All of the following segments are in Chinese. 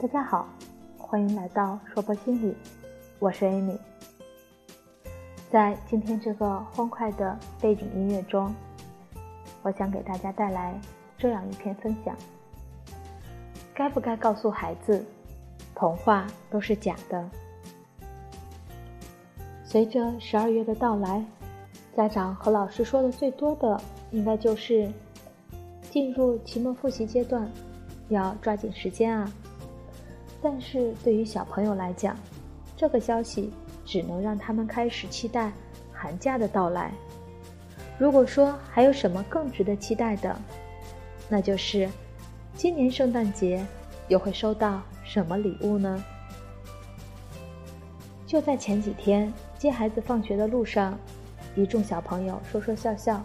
大家好，欢迎来到说播心理，我是 Amy。在今天这个欢快的背景音乐中，我想给大家带来这样一篇分享：该不该告诉孩子，童话都是假的？随着十二月的到来，家长和老师说的最多的，应该就是进入期末复习阶段，要抓紧时间啊。但是对于小朋友来讲，这个消息只能让他们开始期待寒假的到来。如果说还有什么更值得期待的，那就是今年圣诞节又会收到什么礼物呢？就在前几天接孩子放学的路上，一众小朋友说说笑笑，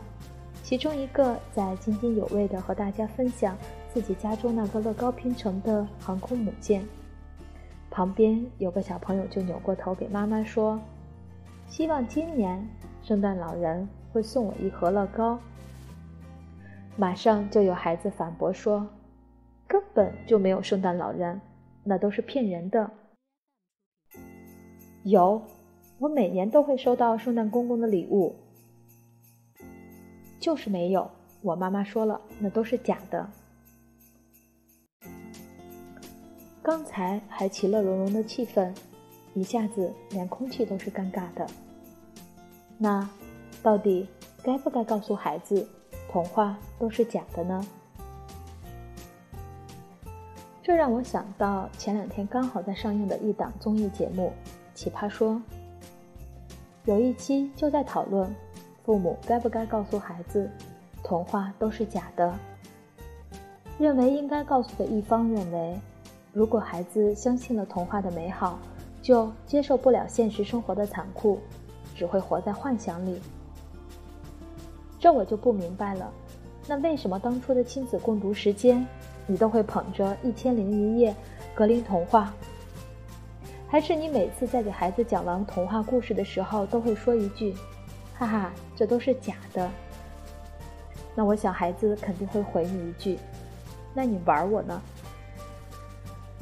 其中一个在津津有味地和大家分享自己家中那个乐高拼成的航空母舰。旁边有个小朋友就扭过头给妈妈说：“希望今年圣诞老人会送我一盒乐高。”马上就有孩子反驳说：“根本就没有圣诞老人，那都是骗人的。”有，我每年都会收到圣诞公公的礼物，就是没有。我妈妈说了，那都是假的。刚才还其乐融融的气氛，一下子连空气都是尴尬的。那，到底该不该告诉孩子，童话都是假的呢？这让我想到前两天刚好在上映的一档综艺节目《奇葩说》，有一期就在讨论，父母该不该告诉孩子，童话都是假的。认为应该告诉的一方认为。如果孩子相信了童话的美好，就接受不了现实生活的残酷，只会活在幻想里。这我就不明白了。那为什么当初的亲子共读时间，你都会捧着《一千零一夜》格林童话？还是你每次在给孩子讲完童话故事的时候，都会说一句：“哈哈，这都是假的。”那我想孩子肯定会回你一句：“那你玩我呢？”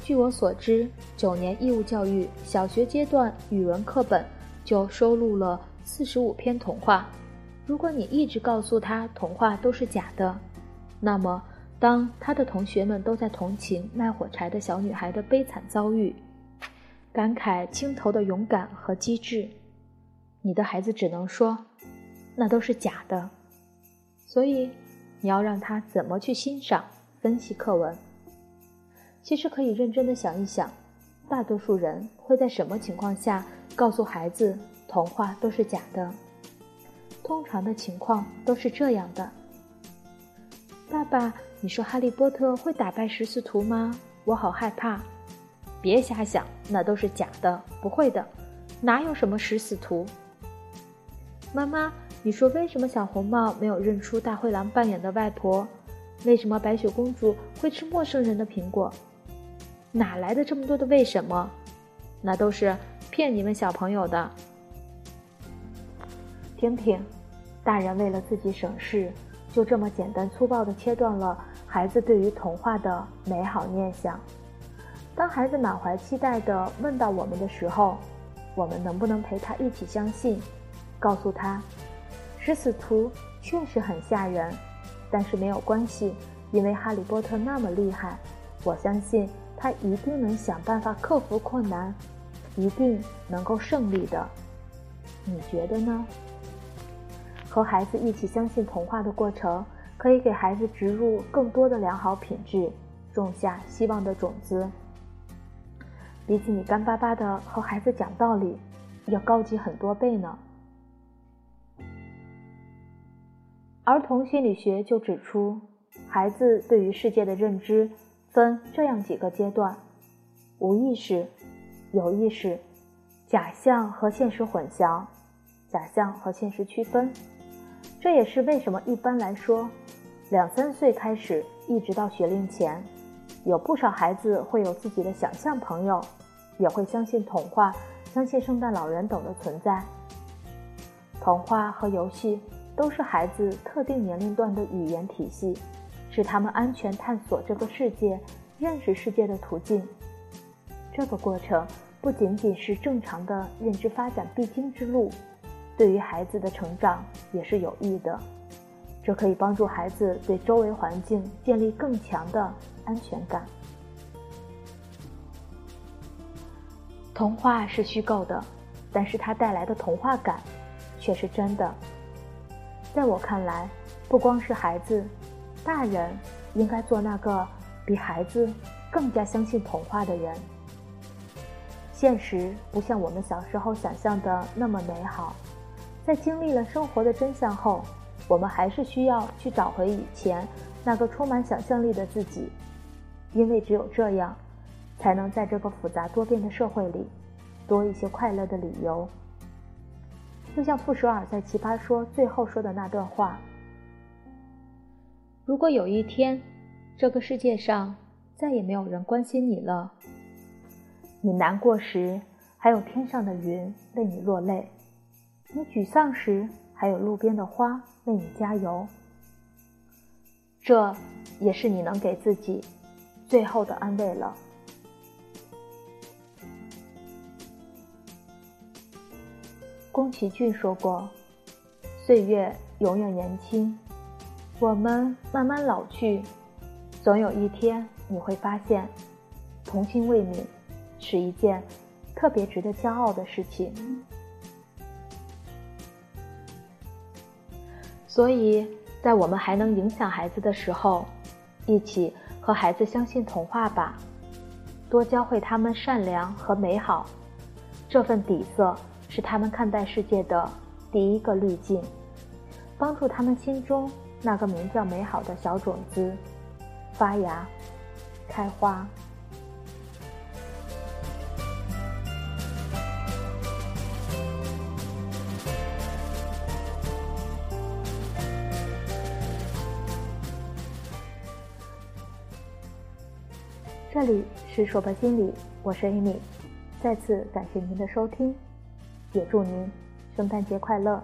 据我所知，九年义务教育小学阶段语文课本就收录了四十五篇童话。如果你一直告诉他童话都是假的，那么当他的同学们都在同情卖火柴的小女孩的悲惨遭遇，感慨青头的勇敢和机智，你的孩子只能说，那都是假的。所以，你要让他怎么去欣赏、分析课文？其实可以认真的想一想，大多数人会在什么情况下告诉孩子童话都是假的？通常的情况都是这样的：爸爸，你说哈利波特会打败食死徒吗？我好害怕！别瞎想，那都是假的，不会的，哪有什么食死徒？妈妈，你说为什么小红帽没有认出大灰狼扮演的外婆？为什么白雪公主会吃陌生人的苹果？哪来的这么多的为什么？那都是骗你们小朋友的。听听，大人为了自己省事，就这么简单粗暴的切断了孩子对于童话的美好念想。当孩子满怀期待的问到我们的时候，我们能不能陪他一起相信，告诉他，食死徒确实很吓人，但是没有关系，因为哈利波特那么厉害，我相信。他一定能想办法克服困难，一定能够胜利的。你觉得呢？和孩子一起相信童话的过程，可以给孩子植入更多的良好品质，种下希望的种子。比起你干巴巴的和孩子讲道理，要高级很多倍呢。儿童心理学就指出，孩子对于世界的认知。分这样几个阶段：无意识、有意识、假象和现实混淆、假象和现实区分。这也是为什么一般来说，两三岁开始一直到学龄前，有不少孩子会有自己的想象朋友，也会相信童话、相信圣诞老人等的存在。童话和游戏都是孩子特定年龄段的语言体系。是他们安全探索这个世界、认识世界的途径，这个过程不仅仅是正常的认知发展必经之路，对于孩子的成长也是有益的。这可以帮助孩子对周围环境建立更强的安全感。童话是虚构的，但是它带来的童话感却是真的。在我看来，不光是孩子，大人应该做那个比孩子更加相信童话的人。现实不像我们小时候想象的那么美好，在经历了生活的真相后，我们还是需要去找回以前那个充满想象力的自己，因为只有这样，才能在这个复杂多变的社会里，多一些快乐的理由。就像傅首尔在《奇葩说》最后说的那段话：“如果有一天，这个世界上再也没有人关心你了，你难过时还有天上的云为你落泪，你沮丧时还有路边的花为你加油，这也是你能给自己最后的安慰了。”宫崎骏说过：“岁月永远年轻，我们慢慢老去，总有一天你会发现，童心未泯是一件特别值得骄傲的事情。所以在我们还能影响孩子的时候，一起和孩子相信童话吧，多教会他们善良和美好，这份底色。”是他们看待世界的第一个滤镜，帮助他们心中那个名叫美好的小种子发芽、开花。这里是说博心理，我是 Amy，再次感谢您的收听。也祝您圣诞节快乐！